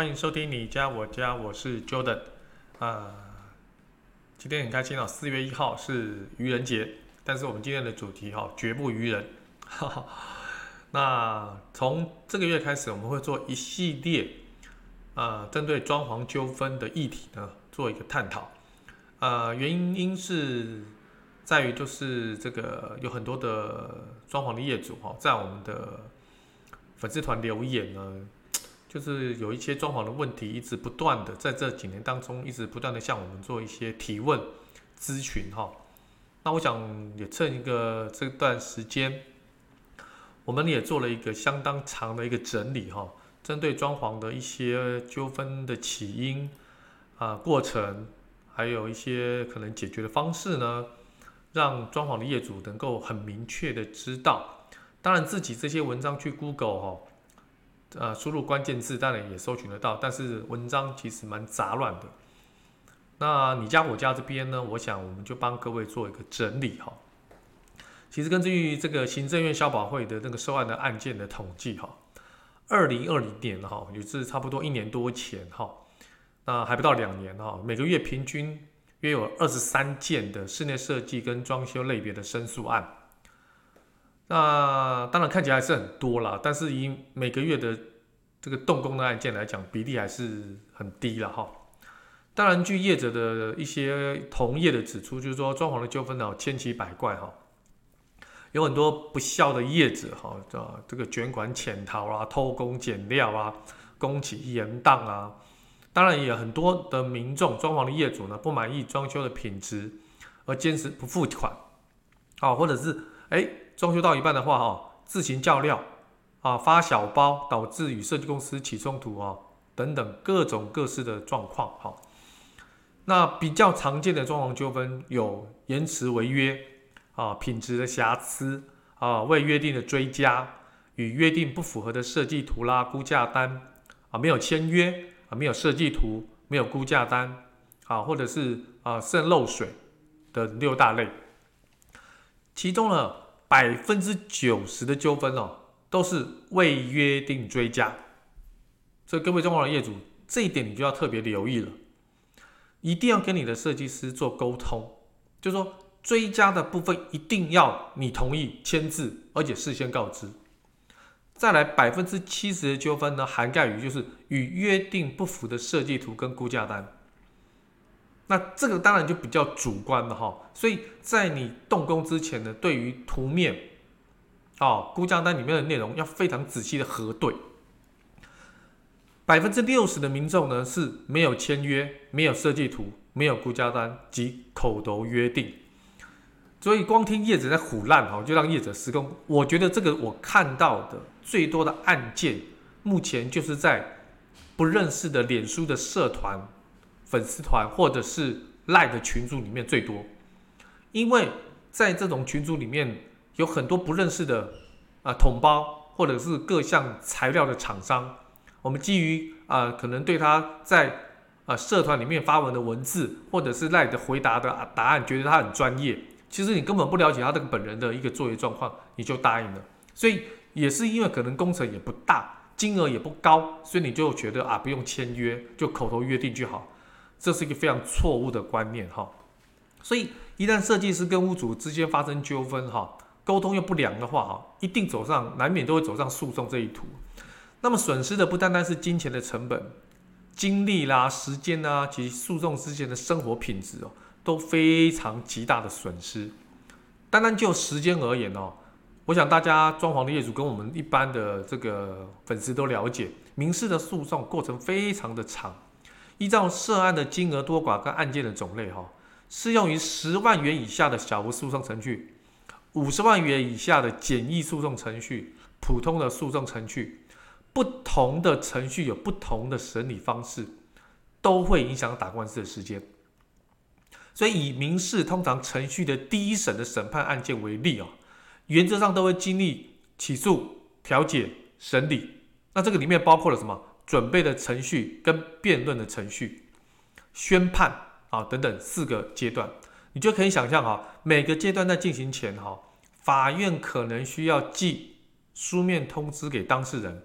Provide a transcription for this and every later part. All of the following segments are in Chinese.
欢迎收听你家我家，我是 Jordan 啊、今天很开心哦，四月一号是愚人节，但是我们今天的主题哈、哦，绝不愚人。那从这个月开始，我们会做一系列啊、呃，针对装潢纠纷的议题呢，做一个探讨。呃，原因是在于就是这个有很多的装潢的业主哈，在我们的粉丝团留言呢。就是有一些装潢的问题，一直不断的在这几年当中，一直不断的向我们做一些提问、咨询哈。那我想也趁一个这段时间，我们也做了一个相当长的一个整理哈，针对装潢的一些纠纷的起因啊、过程，还有一些可能解决的方式呢，让装潢的业主能够很明确的知道。当然，自己这些文章去 Google 哈。呃，输入关键字当然也搜寻得到，但是文章其实蛮杂乱的。那你家我家这边呢，我想我们就帮各位做一个整理哈。其实根据这个行政院消保会的那个受案的案件的统计哈，二零二零年哈，也是差不多一年多前哈，那还不到两年哈，每个月平均约有二十三件的室内设计跟装修类别的申诉案。那当然看起来还是很多啦，但是以每个月的这个动工的案件来讲，比例还是很低了哈。当然，据业者的一些同业的指出，就是说装潢的纠纷呢千奇百怪哈，有很多不孝的业者哈，这个卷款潜逃啊、偷工减料啊、工期延宕啊。当然也有很多的民众装潢的业主呢不满意装修的品质而坚持不付款，啊，或者是哎。装修到一半的话，哈，自行叫料，啊，发小包，导致与设计公司起冲突啊，等等各种各式的状况，哈。那比较常见的装潢纠纷有延迟违约，啊，品质的瑕疵，啊，未约定的追加，与约定不符合的设计图啦、估价单，啊，没有签约，啊，没有设计图，没有估价单，啊，或者是啊渗漏水的六大类，其中呢。百分之九十的纠纷哦，都是未约定追加，所以各位装潢的业主，这一点你就要特别留意了，一定要跟你的设计师做沟通，就是说追加的部分一定要你同意签字，而且事先告知。再来百分之七十的纠纷呢，涵盖于就是与约定不符的设计图跟估价单。那这个当然就比较主观了哈，所以在你动工之前呢，对于图面，哦，估价单里面的内容要非常仔细的核对。百分之六十的民众呢是没有签约、没有设计图、没有估价单及口头约定，所以光听业者在唬烂哈，就让业者施工。我觉得这个我看到的最多的案件，目前就是在不认识的脸书的社团。粉丝团或者是赖的群组里面最多，因为在这种群组里面有很多不认识的啊统包或者是各项材料的厂商，我们基于啊可能对他在啊社团里面发文的文字或者是赖的回答的答案，觉得他很专业，其实你根本不了解他这个本人的一个作业状况，你就答应了，所以也是因为可能工程也不大，金额也不高，所以你就觉得啊不用签约，就口头约定就好。这是一个非常错误的观念哈，所以一旦设计师跟屋主之间发生纠纷哈，沟通又不良的话哈，一定走上难免都会走上诉讼这一途。那么损失的不单单是金钱的成本、精力啦、时间啊，及诉讼之间的生活品质哦，都非常极大的损失。单单就时间而言哦，我想大家装潢的业主跟我们一般的这个粉丝都了解，民事的诉讼过程非常的长。依照涉案的金额多寡跟案件的种类，哈，适用于十万元以下的小额诉讼程序，五十万元以下的简易诉讼程序，普通的诉讼程序，不同的程序有不同的审理方式，都会影响打官司的时间。所以以民事通常程序的第一审的审判案件为例啊，原则上都会经历起诉、调解、审理。那这个里面包括了什么？准备的程序跟辩论的程序、宣判啊等等四个阶段。你就可以想象哈，每个阶段在进行前哈，法院可能需要寄书面通知给当事人，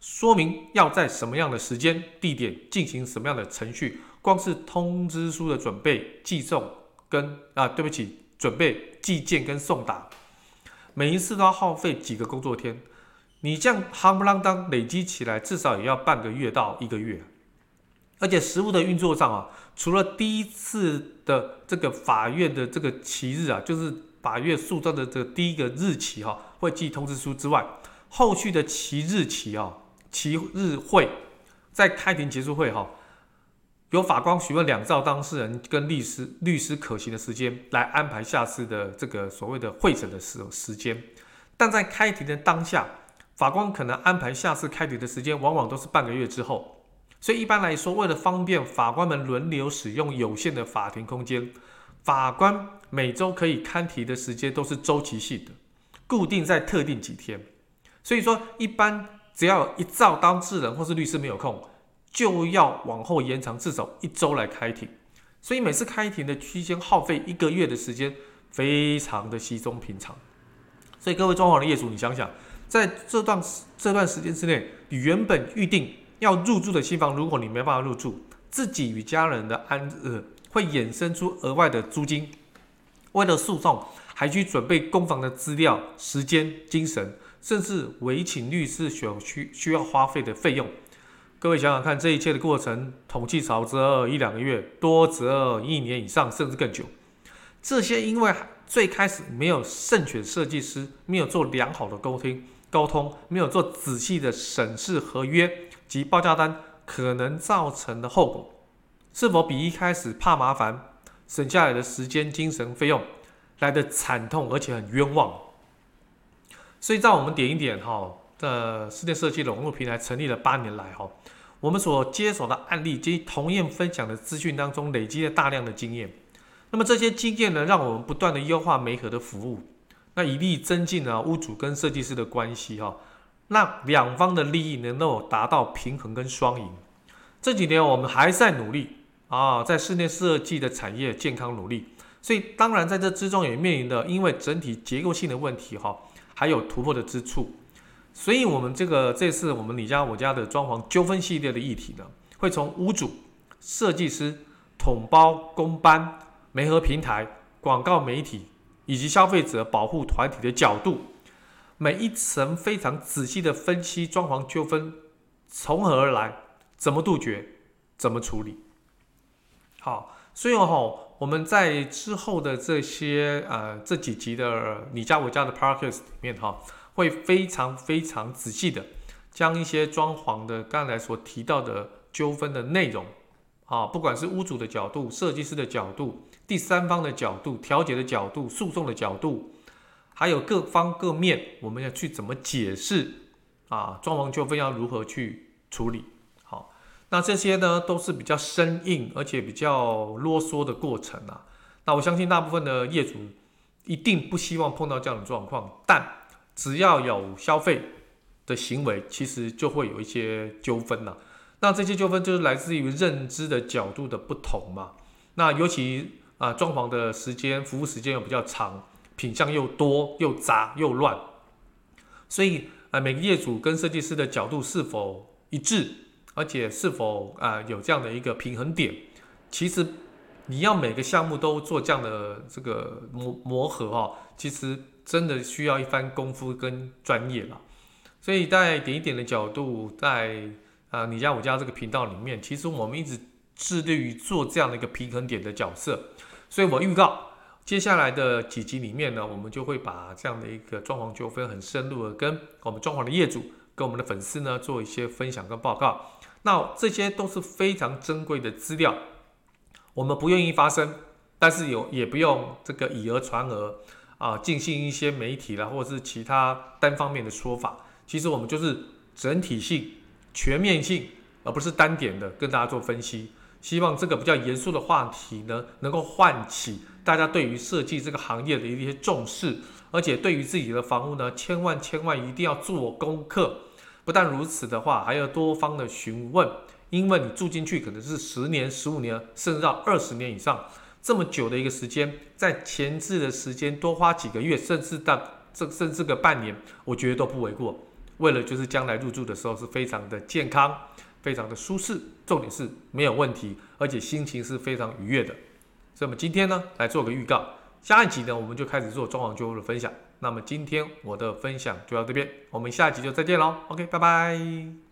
说明要在什么样的时间、地点进行什么样的程序。光是通知书的准备、寄送跟啊，对不起，准备寄件跟送达，每一次都要耗费几个工作天。你这样夯不啷当累积起来，至少也要半个月到一个月。而且实务的运作上啊，除了第一次的这个法院的这个期日啊，就是法院诉状的这个第一个日期哈、会寄通知书之外，后续的期日期啊，期日会，在开庭结束会哈、由法官询问两造当事人跟律师，律师可行的时间来安排下次的这个所谓的会诊的时时间，但在开庭的当下，法官可能安排下次开庭的时间，往往都是半个月之后。所以一般来说，为了方便法官们轮流使用有限的法庭空间，法官每周可以看题的时间都是周期性的，固定在特定几天。所以说，一般只要一造当事人或是律师没有空。就要往后延长至少一周来开庭，所以每次开庭的期间耗费一个月的时间，非常的稀松平常。所以各位装潢的业主，你想想，在这段这段时间之内，原本预定要入住的新房，如果你没办法入住，自己与家人的安呃会衍生出额外的租金，为了诉讼还需准备公房的资料、时间、精神，甚至委请律师所需需要花费的费用。各位想想看，这一切的过程，统计少则一两个月，多则一年以上，甚至更久。这些因为最开始没有慎选设计师，没有做良好的沟通，沟通没有做仔细的审视合约及报价单，可能造成的后果，是否比一开始怕麻烦省下来的时间、精神、费用来得惨痛，而且很冤枉？所以，让我们点一点哈。呃，室内设计的网络平台成立了八年来，哈，我们所接手的案例及同业分享的资讯当中，累积了大量的经验。那么这些经验呢，让我们不断的优化媒合的服务，那以利增进了屋主跟设计师的关系，哈，让两方的利益能够达到平衡跟双赢。这几年我们还在努力啊，在室内设计的产业健康努力，所以当然在这之中也面临的因为整体结构性的问题，哈，还有突破的之处。所以，我们这个这次我们你家我家的装潢纠纷系列的议题呢，会从屋主、设计师、统包、工班、媒合平台、广告媒体以及消费者保护团体的角度，每一层非常仔细的分析装潢纠纷从何而来，怎么杜绝，怎么处理。好，所以哈，我们在之后的这些呃这几集的你家我家的 Podcast 里面哈。会非常非常仔细的将一些装潢的刚才所提到的纠纷的内容，啊，不管是屋主的角度、设计师的角度、第三方的角度、调解的角度、诉讼的角度，还有各方各面，我们要去怎么解释啊？装潢纠纷要如何去处理？好，那这些呢都是比较生硬而且比较啰嗦的过程啊。那我相信大部分的业主一定不希望碰到这样的状况，但只要有消费的行为，其实就会有一些纠纷呐。那这些纠纷就是来自于认知的角度的不同嘛。那尤其啊，装潢的时间、服务时间又比较长，品相又多又杂又乱，所以啊，每个业主跟设计师的角度是否一致，而且是否啊有这样的一个平衡点，其实你要每个项目都做这样的这个磨磨合哈，其实。真的需要一番功夫跟专业了，所以在点一点的角度，在啊你家我家这个频道里面，其实我们一直致力于做这样的一个平衡点的角色，所以我预告接下来的几集里面呢，我们就会把这样的一个装潢纠纷很深入的跟我们装潢的业主跟我们的粉丝呢做一些分享跟报告，那这些都是非常珍贵的资料，我们不愿意发声，但是有也不用这个以讹传讹。啊，进行一些媒体啦，或者是其他单方面的说法，其实我们就是整体性、全面性，而不是单点的跟大家做分析。希望这个比较严肃的话题呢，能够唤起大家对于设计这个行业的一些重视，而且对于自己的房屋呢，千万千万一定要做功课。不但如此的话，还要多方的询问，因为你住进去可能是十年、十五年，甚至到二十年以上这么久的一个时间，在前置的时间多花几个月，甚至到这甚至个半年，我觉得都不为过。为了就是将来入住的时候是非常的健康。非常的舒适，重点是没有问题，而且心情是非常愉悦的。那么，今天呢来做个预告，下一集呢我们就开始做装潢旧屋的分享。那么今天我的分享就到这边，我们下一集就再见喽。OK，拜拜。